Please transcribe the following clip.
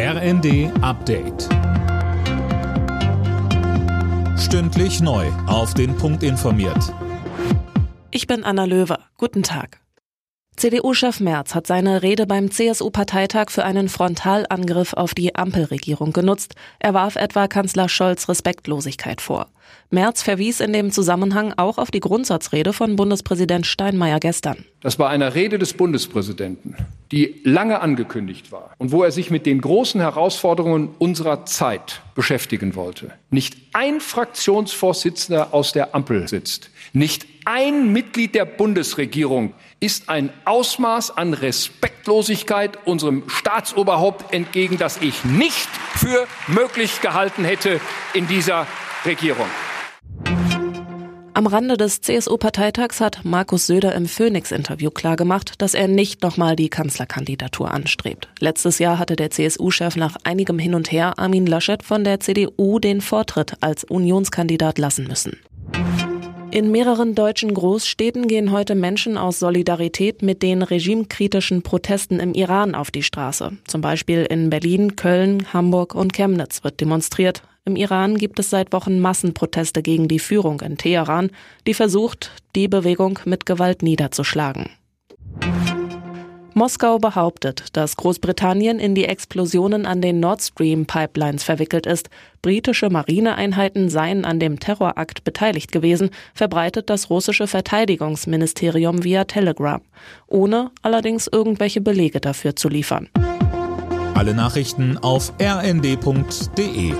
RND Update. Stündlich neu. Auf den Punkt informiert. Ich bin Anna Löwer. Guten Tag. CDU-Chef Merz hat seine Rede beim CSU-Parteitag für einen Frontalangriff auf die Ampelregierung genutzt. Er warf etwa Kanzler Scholz Respektlosigkeit vor. Merz verwies in dem Zusammenhang auch auf die Grundsatzrede von Bundespräsident Steinmeier gestern. Das bei einer Rede des Bundespräsidenten, die lange angekündigt war und wo er sich mit den großen Herausforderungen unserer Zeit beschäftigen wollte. Nicht ein Fraktionsvorsitzender aus der Ampel sitzt, nicht ein Mitglied der Bundesregierung ist ein Ausmaß an Respektlosigkeit unserem Staatsoberhaupt entgegen, das ich nicht für möglich gehalten hätte in dieser Regierung. Am Rande des CSU-Parteitags hat Markus Söder im Phoenix-Interview klargemacht, dass er nicht nochmal die Kanzlerkandidatur anstrebt. Letztes Jahr hatte der CSU-Chef nach einigem Hin und Her Armin Laschet von der CDU den Vortritt als Unionskandidat lassen müssen. In mehreren deutschen Großstädten gehen heute Menschen aus Solidarität mit den regimekritischen Protesten im Iran auf die Straße. Zum Beispiel in Berlin, Köln, Hamburg und Chemnitz wird demonstriert. Im Iran gibt es seit Wochen Massenproteste gegen die Führung in Teheran, die versucht, die Bewegung mit Gewalt niederzuschlagen. Moskau behauptet, dass Großbritannien in die Explosionen an den Nord Stream Pipelines verwickelt ist. Britische Marineeinheiten seien an dem Terrorakt beteiligt gewesen, verbreitet das russische Verteidigungsministerium via Telegram, ohne allerdings irgendwelche Belege dafür zu liefern. Alle Nachrichten auf rnd.de